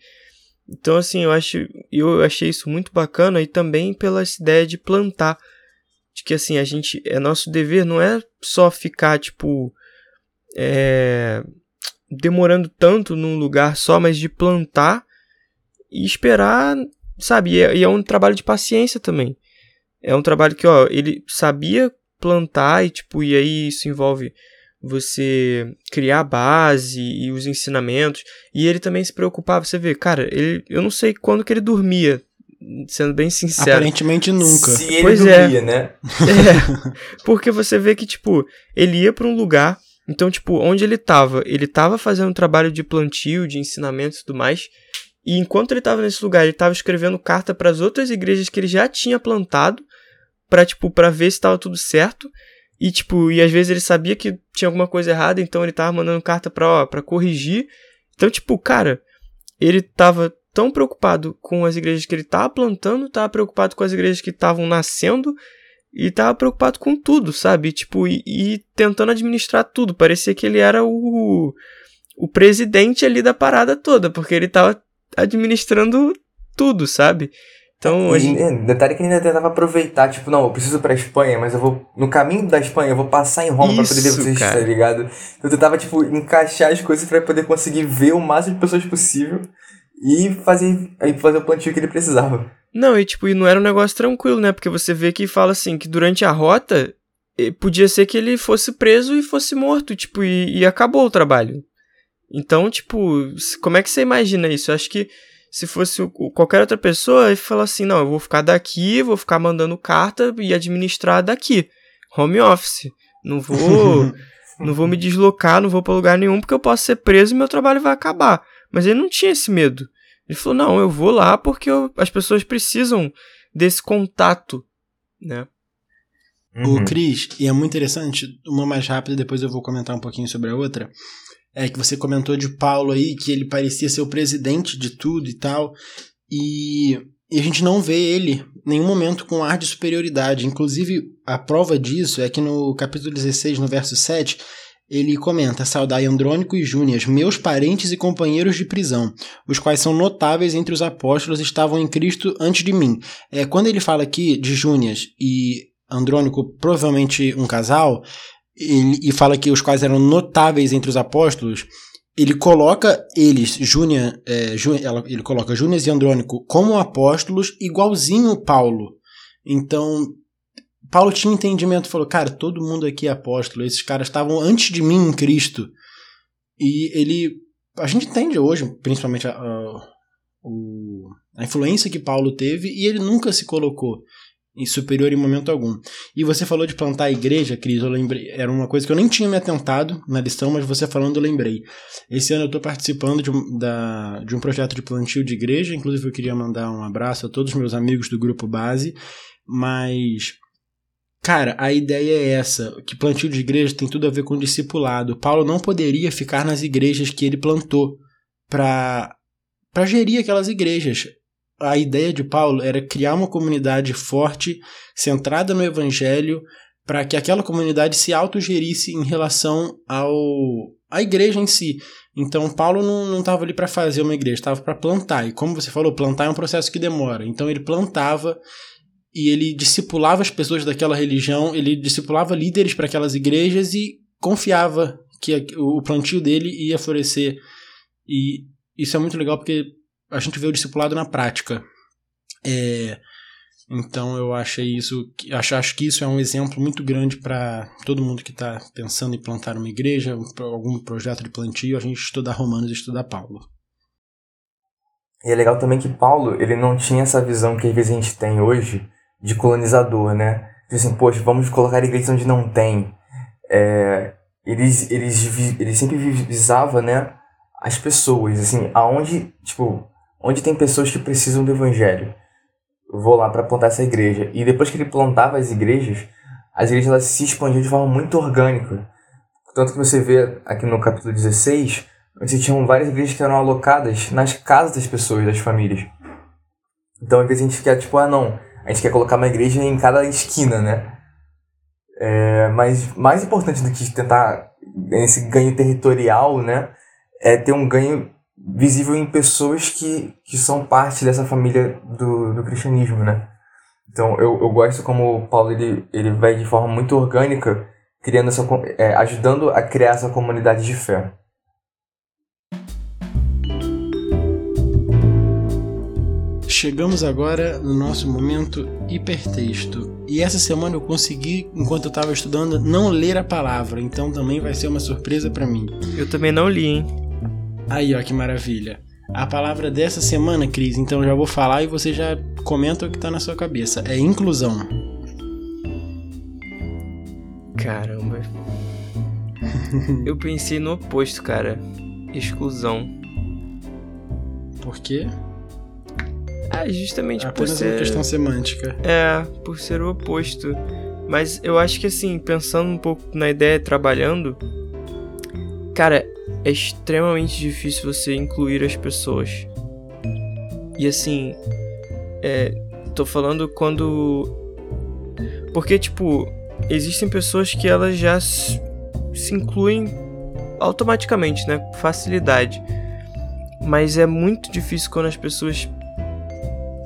Então, assim, eu acho, eu achei isso muito bacana e também pela ideia de plantar, de que assim a gente, é nosso dever não é só ficar tipo é, demorando tanto num lugar só, mas de plantar e esperar, sabe? E é, e é um trabalho de paciência também. É um trabalho que, ó, ele sabia plantar e tipo, e aí isso envolve você criar a base e os ensinamentos. E ele também se preocupava, você vê, cara, ele, eu não sei quando que ele dormia, sendo bem sincero. Aparentemente nunca. Se ele Pois dormia, é. né? É, porque você vê que, tipo, ele ia para um lugar, então, tipo, onde ele tava? Ele tava fazendo um trabalho de plantio, de ensinamento e tudo mais, e enquanto ele tava nesse lugar, ele tava escrevendo carta para as outras igrejas que ele já tinha plantado, para tipo, para ver se tava tudo certo, e tipo, e às vezes ele sabia que tinha alguma coisa errada, então ele tava mandando carta pra, ó, pra corrigir. Então, tipo, cara, ele tava tão preocupado com as igrejas que ele tava plantando, tava preocupado com as igrejas que estavam nascendo e tava preocupado com tudo, sabe? Tipo, e, e tentando administrar tudo. Parecia que ele era o, o presidente ali da parada toda, porque ele tava administrando tudo, sabe? Então, E, gente... é, detalhe que ele ainda tentava aproveitar, tipo, não, eu preciso pra Espanha, mas eu vou. No caminho da Espanha, eu vou passar em Roma pra poder ver vocês, cara. tá ligado? Eu tentava, tipo, encaixar as coisas pra poder conseguir ver o máximo de pessoas possível e fazer, aí fazer o plantio que ele precisava. Não, e tipo, e não era um negócio tranquilo, né? Porque você vê que fala assim, que durante a rota, eh, podia ser que ele fosse preso e fosse morto, tipo, e, e acabou o trabalho. Então, tipo, como é que você imagina isso? Eu acho que se fosse o- qualquer outra pessoa, ele fala assim, não, eu vou ficar daqui, vou ficar mandando carta e administrar daqui. Home office. Não vou, não vou me deslocar, não vou pra lugar nenhum, porque eu posso ser preso e meu trabalho vai acabar. Mas ele não tinha esse medo. Ele falou, não, eu vou lá porque eu- as pessoas precisam desse contato, né? Uhum. O Cris, e é muito interessante, uma mais rápida, depois eu vou comentar um pouquinho sobre a outra. É que você comentou de Paulo aí, que ele parecia ser o presidente de tudo e tal. E, e a gente não vê ele em nenhum momento com ar de superioridade. Inclusive, a prova disso é que no capítulo 16, no verso 7, ele comenta: Saudai Andrônico e Júnias, meus parentes e companheiros de prisão, os quais são notáveis entre os apóstolos, estavam em Cristo antes de mim. É, quando ele fala aqui de Júnias e Andrônico, provavelmente um casal, ele- e fala que os quais eram notáveis entre os apóstolos, ele coloca eles, Júnia, é, ele coloca Júnias e Andrônico como apóstolos, igualzinho Paulo. Então, Paulo tinha entendimento, falou, cara, todo mundo aqui é apóstolo, esses caras estavam antes de mim em Cristo. E ele, a gente entende hoje, principalmente a- a- a influência que Paulo teve e ele nunca se colocou superior em momento algum. E você falou de plantar a igreja, Cris, eu lembrei, era uma coisa que eu nem tinha me atentado na lição, mas você falando eu lembrei. Esse ano eu estou participando de um, da, de um projeto de plantio de igreja, inclusive eu queria mandar um abraço a todos os meus amigos do grupo base, mas Cara, a ideia é essa, que plantio de igreja tem tudo a ver com discipulado. Paulo não poderia ficar nas igrejas que ele plantou para gerir aquelas igrejas a ideia de Paulo era criar uma comunidade forte, centrada no evangelho, para que aquela comunidade se autogerisse em relação ao à igreja em si. Então Paulo não estava ali para fazer uma igreja, estava para plantar. E como você falou, plantar é um processo que demora. Então ele plantava e ele discipulava as pessoas daquela religião, ele discipulava líderes para aquelas igrejas e confiava que o plantio dele ia florescer. E isso é muito legal porque a gente vê o discipulado na prática. É, então eu achei isso, acho, acho que isso é um exemplo muito grande para todo mundo que está pensando em plantar uma igreja, algum projeto de plantio, a gente estudar Romanos e estudar Paulo. E é legal também que Paulo, ele não tinha essa visão que às vezes a gente tem hoje de colonizador, né? De assim, poxa, vamos colocar igrejas onde não tem. É, eles, eles, eles sempre visava, né, as pessoas, assim, aonde, tipo, onde tem pessoas que precisam do evangelho. Vou lá para plantar essa igreja. E depois que ele plantava as igrejas, as igrejas elas se expandiam de forma muito orgânica. Tanto que você vê aqui no capítulo 16, onde tinham várias igrejas que eram alocadas nas casas das pessoas, das famílias. Então, às vezes a gente quer, tipo, ah, não, a gente quer colocar uma igreja em cada esquina, né? É, mas mais importante do que tentar esse ganho territorial, né, é ter um ganho visível em pessoas que, que são parte dessa família do, do cristianismo, né? Então eu, eu gosto como o Paulo ele, ele vai de forma muito orgânica criando essa, é, ajudando a criar essa comunidade de fé. Chegamos agora no nosso momento hipertexto. E essa semana eu consegui, enquanto eu estava estudando, não ler a palavra, então também vai ser uma surpresa para mim. Eu também não li, hein? Aí, ó, que maravilha. A palavra dessa semana, Cris, então já vou falar e você já comenta o que tá na sua cabeça. É inclusão. Caramba. eu pensei no oposto, cara. Exclusão. Por quê? Ah, justamente Apenas por ser. uma questão semântica. É, por ser o oposto. Mas eu acho que assim, pensando um pouco na ideia, trabalhando. É extremamente difícil você incluir as pessoas. E assim, é, tô falando quando. Porque, tipo, existem pessoas que elas já se incluem automaticamente, né? Facilidade. Mas é muito difícil quando as pessoas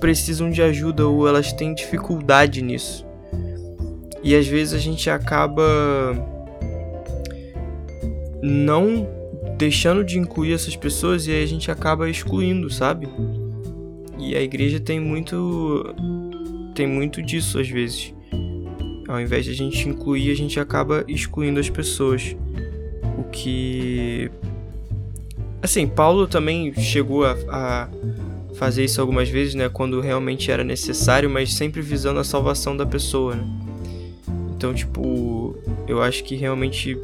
precisam de ajuda ou elas têm dificuldade nisso. E às vezes a gente acaba não deixando de incluir essas pessoas e aí a gente acaba excluindo, sabe? E a igreja tem muito tem muito disso às vezes. Ao invés de a gente incluir, a gente acaba excluindo as pessoas. O que assim, Paulo também chegou a, a fazer isso algumas vezes, né, quando realmente era necessário, mas sempre visando a salvação da pessoa, né? Então, tipo, eu acho que realmente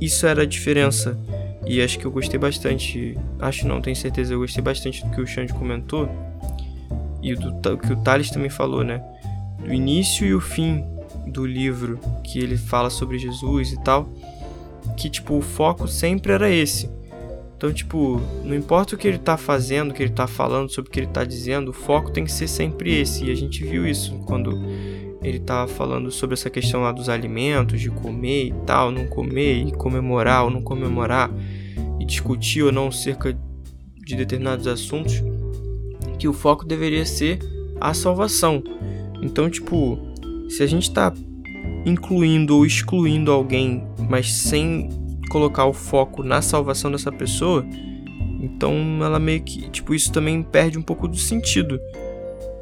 isso era a diferença e acho que eu gostei bastante. Acho não, tenho certeza, eu gostei bastante do que o Xande comentou. E do que o Thales também falou, né? Do início e o fim do livro, que ele fala sobre Jesus e tal. Que, tipo, o foco sempre era esse. Então, tipo, não importa o que ele tá fazendo, o que ele tá falando, sobre o que ele tá dizendo, o foco tem que ser sempre esse. E a gente viu isso quando ele tava falando sobre essa questão lá dos alimentos, de comer e tal, não comer, e comemorar ou não comemorar, e discutir ou não cerca de determinados assuntos, que o foco deveria ser a salvação. Então, tipo, se a gente tá incluindo ou excluindo alguém, mas sem colocar o foco na salvação dessa pessoa, então ela meio que, tipo, isso também perde um pouco do sentido.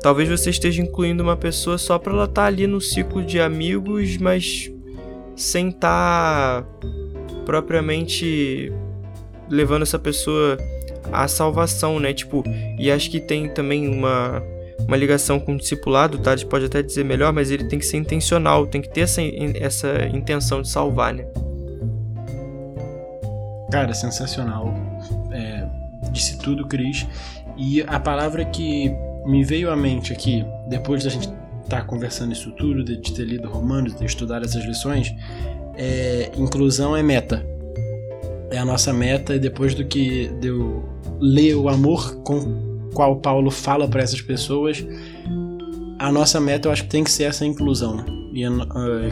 Talvez você esteja incluindo uma pessoa só para ela estar tá ali no ciclo de amigos, mas sem estar tá propriamente levando essa pessoa a salvação, né? Tipo, e acho que tem também uma, uma ligação com o discipulado, tá? A gente pode até dizer melhor, mas ele tem que ser intencional, tem que ter essa, essa intenção de salvar, né? Cara, sensacional. É, disse tudo, Cris. E a palavra que me veio à mente aqui, depois da gente estar tá conversando isso tudo, de ter lido Romanos, de ter estudado essas lições, é inclusão é meta. É a nossa meta, e depois do que deu ler o amor com qual Paulo fala para essas pessoas, a nossa meta eu acho que tem que ser essa inclusão. E uh,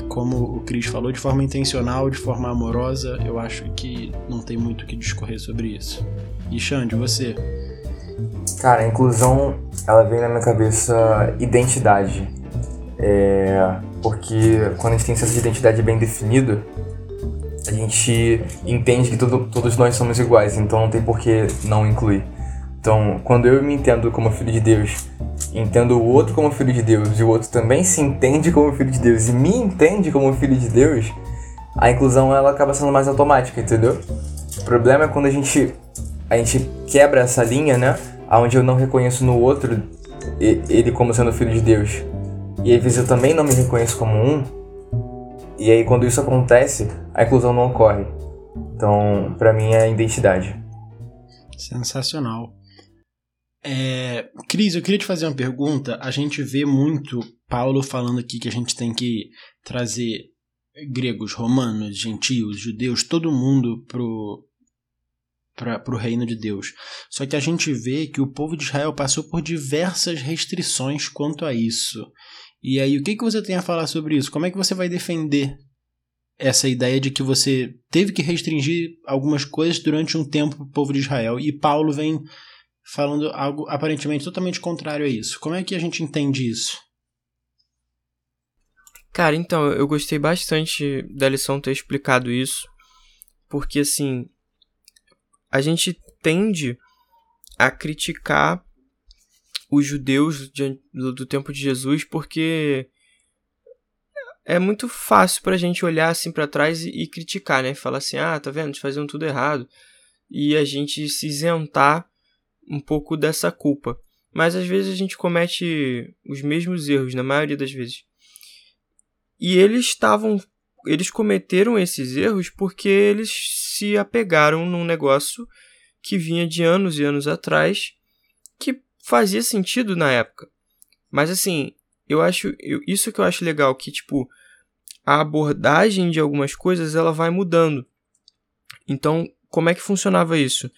como o Cris falou, de forma intencional, de forma amorosa, eu acho que não tem muito o que discorrer sobre isso. E Xande, você? Cara, a inclusão, ela vem na minha cabeça identidade. É, porque quando a gente tem senso de identidade bem definido, a gente entende que todo, todos nós somos iguais, então não tem por que não incluir. Então, quando eu me entendo como filho de Deus, entendo o outro como filho de Deus e o outro também se entende como filho de Deus e me entende como filho de Deus, a inclusão ela acaba sendo mais automática, entendeu? O problema é quando a gente a gente quebra essa linha, né? Onde eu não reconheço no outro ele como sendo filho de Deus. E às vezes eu também não me reconheço como um. E aí quando isso acontece, a inclusão não ocorre. Então, para mim é identidade. Sensacional. É, Cris, eu queria te fazer uma pergunta. A gente vê muito Paulo falando aqui que a gente tem que trazer gregos, romanos, gentios, judeus, todo mundo pro para o reino de Deus. Só que a gente vê que o povo de Israel passou por diversas restrições quanto a isso. E aí, o que, que você tem a falar sobre isso? Como é que você vai defender essa ideia de que você teve que restringir algumas coisas durante um tempo para o povo de Israel? E Paulo vem falando algo aparentemente totalmente contrário a isso. Como é que a gente entende isso? Cara, então, eu gostei bastante da lição ter explicado isso, porque assim, a gente tende a criticar os judeus de, do, tempo de Jesus porque é muito fácil pra gente olhar assim para trás e, e, criticar, né? Falar assim, ah, tá vendo, eles faziam tudo errado. E a gente se isentar um pouco dessa culpa. Mas às vezes a gente comete os mesmos erros, na maioria das vezes. E eles estavam. Eles cometeram esses erros porque eles se apegaram num negócio que vinha de anos e anos atrás, que fazia sentido na época. Mas assim, eu acho. Eu, isso que eu acho legal, que tipo, a abordagem de algumas coisas ela vai mudando. Então, como é que funcionava isso?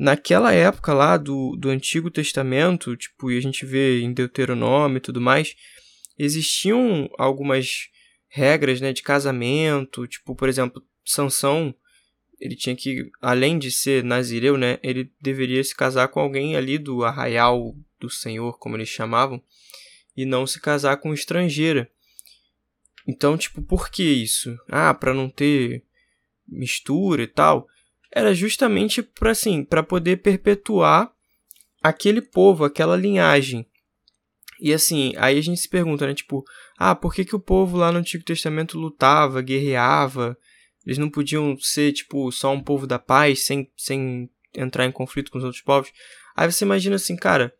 naquela época lá do, do Antigo Testamento, tipo, e a gente vê em Deuteronômio e tudo mais, existiam algumas regras, né, de casamento, tipo, por exemplo, Sansão, ele tinha que, além de ser nazireu, né, ele deveria se casar com alguém ali do arraial do Senhor, como eles chamavam, e não se casar com estrangeira. Então, tipo, por que isso? Ah, para não ter mistura e tal era justamente para assim, para poder perpetuar aquele povo, aquela linhagem. E assim, aí a gente se pergunta, né, tipo, ah, por que que o povo lá no Antigo Testamento lutava, guerreava? Eles não podiam ser tipo só um povo da paz, sem sem entrar em conflito com os outros povos? Aí você imagina assim, cara,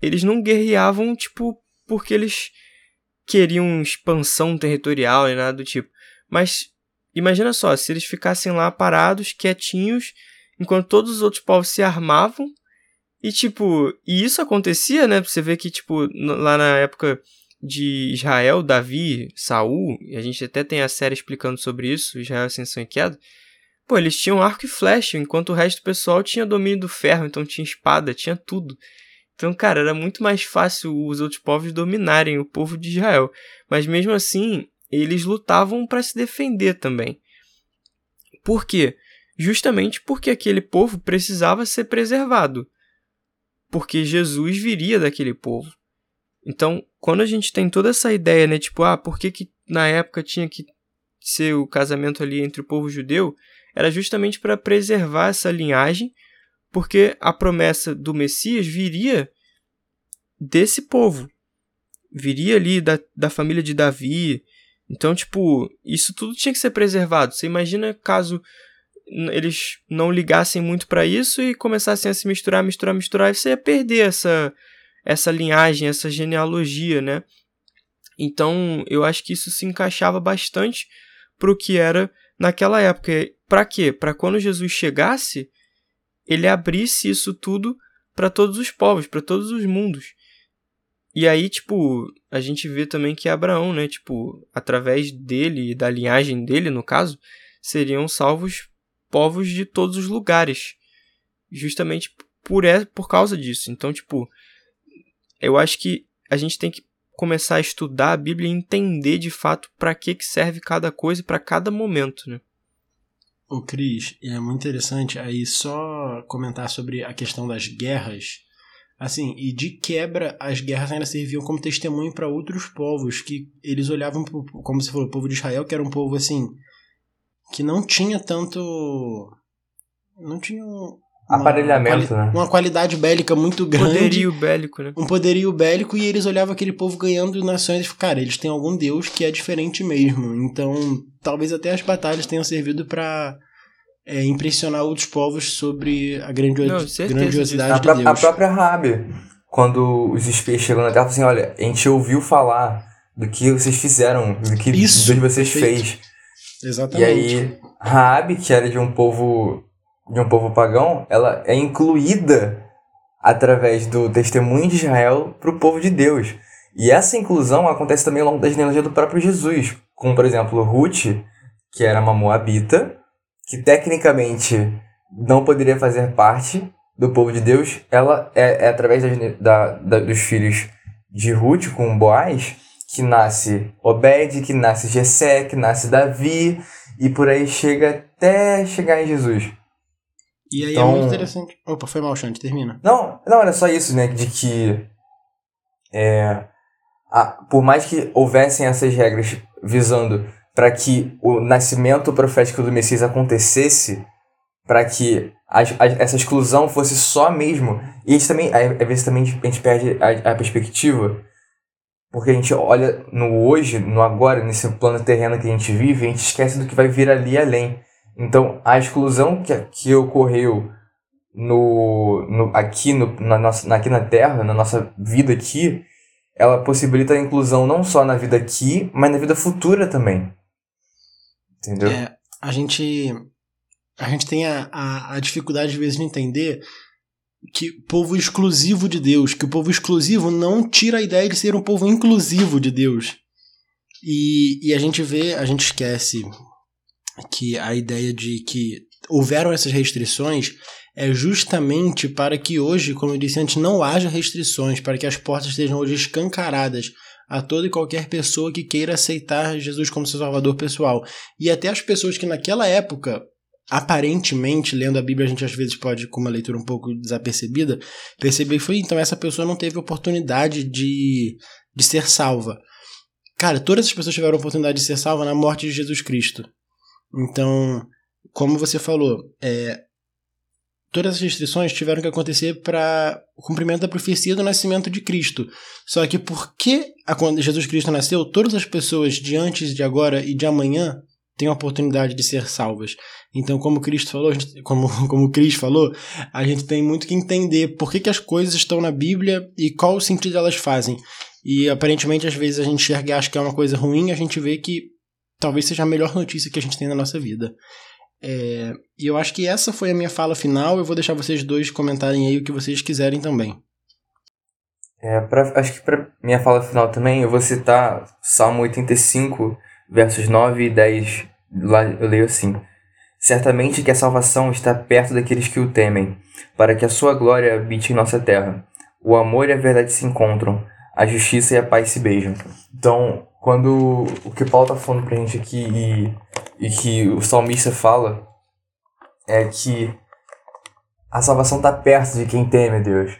eles não guerreavam tipo porque eles queriam expansão territorial e nada do tipo, mas Imagina só, se eles ficassem lá parados, quietinhos, enquanto todos os outros povos se armavam. E, tipo, e isso acontecia, né? Você vê que, tipo, lá na época de Israel, Davi, Saul, e a gente até tem a série explicando sobre isso, Israel Ascensão e Queda. Pô, eles tinham arco e flecha, enquanto o resto do pessoal tinha domínio do ferro, então tinha espada, tinha tudo. Então, cara, era muito mais fácil os outros povos dominarem o povo de Israel. Mas mesmo assim, eles lutavam para se defender também. Por quê? Justamente porque aquele povo precisava ser preservado. Porque Jesus viria daquele povo. Então, quando a gente tem toda essa ideia, né, tipo, ah, por que, que na época tinha que ser o casamento ali entre o povo judeu? Era justamente para preservar essa linhagem, porque a promessa do Messias viria desse povo. Viria ali da, da família de Davi, então, tipo, isso tudo tinha que ser preservado. Você imagina caso eles não ligassem muito para isso e começassem a se misturar, misturar, misturar, e você ia perder essa, essa linhagem, essa genealogia, né? Então, eu acho que isso se encaixava bastante para o que era naquela época. Para quê? Para quando Jesus chegasse, ele abrisse isso tudo para todos os povos, para todos os mundos. E aí, tipo, a gente vê também que Abraão, né, tipo, através dele e da linhagem dele, no caso, seriam salvos povos de todos os lugares. Justamente por, é, por causa disso. Então, tipo, eu acho que a gente tem que começar a estudar a Bíblia e entender de fato para que, que serve cada coisa para cada momento, né? O Cris, é muito interessante aí só comentar sobre a questão das guerras. Assim, e de quebra, as guerras ainda serviam como testemunho para outros povos, que eles olhavam, como você falou, o povo de Israel, que era um povo assim, que não tinha tanto. Não tinha aparelhamento, uma, né? Uma qualidade bélica muito grande. Poderio bélico, né? Um poderio bélico e eles olhavam aquele povo ganhando nações e cara, eles têm algum deus que é diferente mesmo. Então, talvez até as batalhas tenham servido para é, impressionar outros povos sobre a grandio Não, grandiosidade de Deus. A própria Rabi, quando os espias chegam na Terra, assim, olha, a gente ouviu falar do que vocês fizeram, do que Isso, Deus vocês perfeito. fez. Exatamente. E aí, Rabi, que era de um povo de um povo pagão, ela é incluída através do testemunho de Israel para o povo de Deus. E essa inclusão acontece também ao longo da genealogia do próprio Jesus, como por exemplo Ruth, que era uma moabita, que tecnicamente não poderia fazer parte do povo de Deus, ela é, é através da, da, dos filhos de Ruth com Boaz que nasce Obed, que nasce Jessé, que nasce Davi, e por aí chega até chegar em Jesus. E aí então, é muito interessante. Opa, foi mal, Xande, termina. Não, não, era só isso, né? De que. É, a, por mais que houvessem essas regras visando para que o nascimento profético do Messias acontecesse, para que a, a, essa exclusão fosse só mesmo. E a gente também, às vezes também a gente perde a, a perspectiva, porque a gente olha no hoje, no agora, nesse plano terreno que a gente vive, a gente esquece do que vai vir ali além. Então, a exclusão que, que ocorreu no, no, aqui, no, na nossa, aqui na Terra, na nossa vida aqui, ela possibilita a inclusão não só na vida aqui, mas na vida futura também. Entendeu? É, a gente, a gente tem a, a, a dificuldade, às vezes, de entender que povo exclusivo de Deus, que o povo exclusivo não tira a ideia de ser um povo inclusivo de Deus. E, e a gente vê, a gente esquece que a ideia de que houveram essas restrições é justamente para que hoje, como eu disse antes, não haja restrições, para que as portas estejam hoje escancaradas a toda e qualquer pessoa que queira aceitar Jesus como seu salvador pessoal. E até as pessoas que naquela época, aparentemente, lendo a Bíblia, a gente às vezes pode, com uma leitura um pouco desapercebida, perceber que foi, então essa pessoa não teve oportunidade de, de ser salva. Cara, todas as pessoas tiveram oportunidade de ser salva na morte de Jesus Cristo. Então, como você falou, é, todas as restrições tiveram que acontecer para o cumprimento da profecia do nascimento de Cristo. Só que porque Jesus Cristo nasceu, todas as pessoas de antes, de agora e de amanhã têm a oportunidade de ser salvas. Então, como Cristo falou, como, como Cristo falou, a gente tem muito que entender por que, que as coisas estão na Bíblia e qual o sentido elas fazem. E aparentemente, às vezes, a gente enxerga e acha que é uma coisa ruim, a gente vê que talvez seja a melhor notícia que a gente tem na nossa vida. É, e eu acho que essa foi a minha fala final. Eu vou deixar vocês dois comentarem aí o que vocês quiserem também. É, pra, acho que para minha fala final também, eu vou citar Salmo 85, versos 9 e 10. Lá eu leio assim: Certamente que a salvação está perto daqueles que o temem, para que a sua glória habite em nossa terra. O amor e a verdade se encontram, a justiça e a paz se beijam. Então, quando o que Paulo tá falando pra gente aqui e, e que o salmista fala é que a salvação tá perto de quem teme a Deus.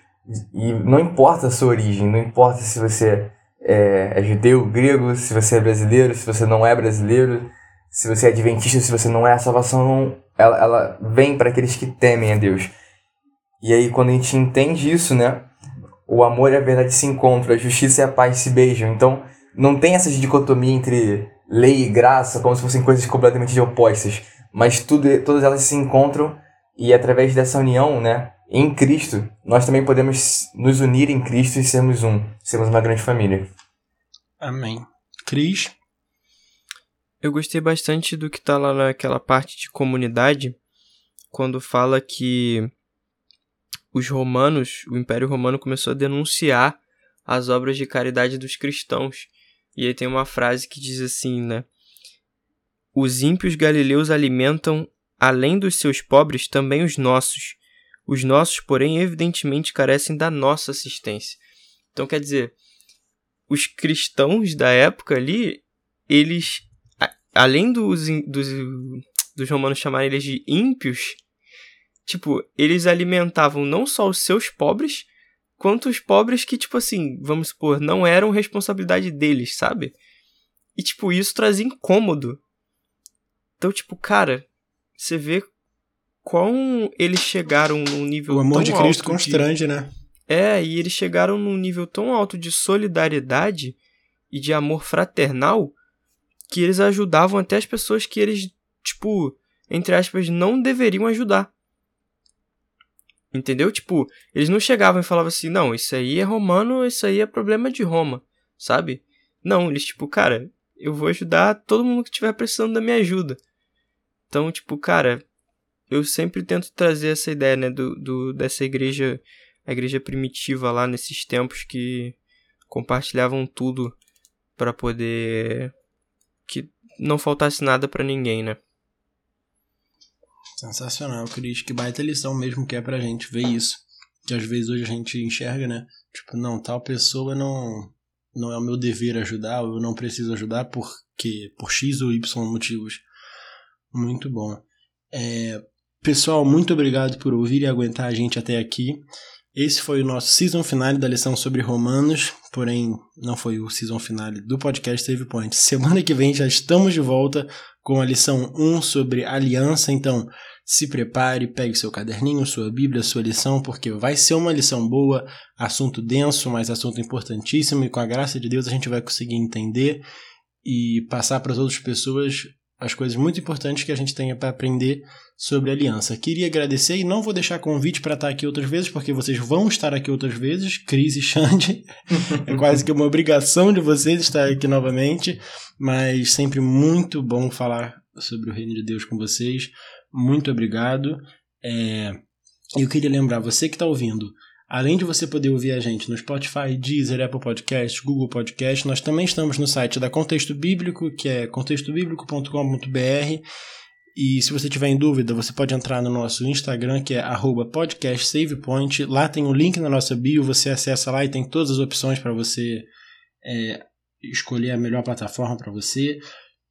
E não importa a sua origem, não importa se você é, é judeu, grego, se você é brasileiro, se você não é brasileiro, se você é adventista, se você não é, a salvação ela, ela vem para aqueles que temem a Deus. E aí quando a gente entende isso, né, o amor e a verdade se encontram, a justiça e a paz se beijam. Então, não tem essa dicotomia entre lei e graça como se fossem coisas completamente opostas, mas tudo, todas elas se encontram e através dessa união, né, em Cristo, nós também podemos nos unir em Cristo e sermos um, sermos uma grande família. Amém. Cris? Eu gostei bastante do que tá lá naquela parte de comunidade, quando fala que os romanos, o Império Romano começou a denunciar as obras de caridade dos cristãos. E aí tem uma frase que diz assim, né? Os ímpios galileus alimentam, além dos seus pobres, também os nossos. Os nossos, porém, evidentemente carecem da nossa assistência. Então, quer dizer, os cristãos da época ali, eles, além dos, dos, dos romanos chamarem eles de ímpios, tipo, eles alimentavam não só os seus pobres, quanto os pobres que, tipo assim, vamos supor, não eram responsabilidade deles, sabe? E, tipo, isso trazia incômodo. Então, tipo, cara, você vê quão eles chegaram num nível O amor tão de Cristo constrange, de... né? É, e eles chegaram num nível tão alto de solidariedade e de amor fraternal que eles ajudavam até as pessoas que eles, tipo, entre aspas, não deveriam ajudar. Entendeu? Tipo, eles não chegavam e falavam assim, não, isso aí é romano, isso aí é problema de Roma, sabe? Não, eles, tipo, cara, eu vou ajudar todo mundo que estiver precisando da minha ajuda. Então, tipo, cara, eu sempre tento trazer essa ideia, né, do, do dessa igreja, a igreja primitiva lá nesses tempos que compartilhavam tudo para poder que não faltasse nada para ninguém, né? Sensacional, Cris. Que baita lição mesmo que é pra gente ver isso. Que às vezes hoje a gente enxerga, né? Tipo, não, tal pessoa não, não é o meu dever ajudar, eu não preciso ajudar porque por X ou Y motivos. Muito bom. É, pessoal, muito obrigado por ouvir e aguentar a gente até aqui. Esse foi o nosso season finale da lição sobre Romanos, porém não foi o season finale do podcast Save Point. Semana que vem já estamos de volta com a lição 1 sobre aliança, então se prepare, pegue seu caderninho, sua Bíblia, sua lição, porque vai ser uma lição boa, assunto denso, mas assunto importantíssimo, e com a graça de Deus a gente vai conseguir entender e passar para as outras pessoas as coisas muito importantes que a gente tenha para aprender sobre aliança. Queria agradecer e não vou deixar convite para estar aqui outras vezes, porque vocês vão estar aqui outras vezes, Cris e Xande. é quase que uma obrigação de vocês estar aqui novamente, mas sempre muito bom falar sobre o reino de Deus com vocês. Muito obrigado. É... Eu queria lembrar, você que está ouvindo, Além de você poder ouvir a gente no Spotify, Deezer, Apple Podcast, Google Podcast, nós também estamos no site da Contexto Bíblico, que é contextobiblico.com.br. E se você tiver em dúvida, você pode entrar no nosso Instagram, que é podcastsavepoint. Lá tem o um link na nossa bio, você acessa lá e tem todas as opções para você é, escolher a melhor plataforma para você.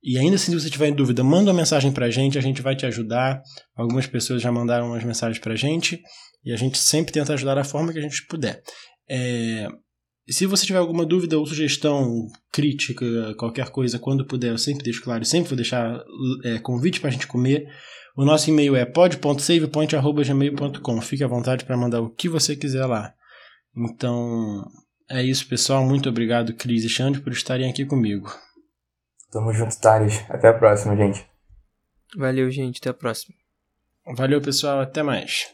E ainda assim, se você tiver em dúvida, manda uma mensagem para a gente, a gente vai te ajudar. Algumas pessoas já mandaram umas mensagens para a gente. E a gente sempre tenta ajudar da forma que a gente puder. É, se você tiver alguma dúvida ou sugestão, crítica, qualquer coisa, quando puder, eu sempre deixo claro, sempre vou deixar é, convite para a gente comer. O nosso e-mail é pod.savepoint.gmail.com. Fique à vontade para mandar o que você quiser lá. Então, é isso, pessoal. Muito obrigado, Cris e Xande, por estarem aqui comigo. Tamo junto, Thales. Até a próxima, gente. Valeu, gente. Até a próxima. Valeu, pessoal. Até mais.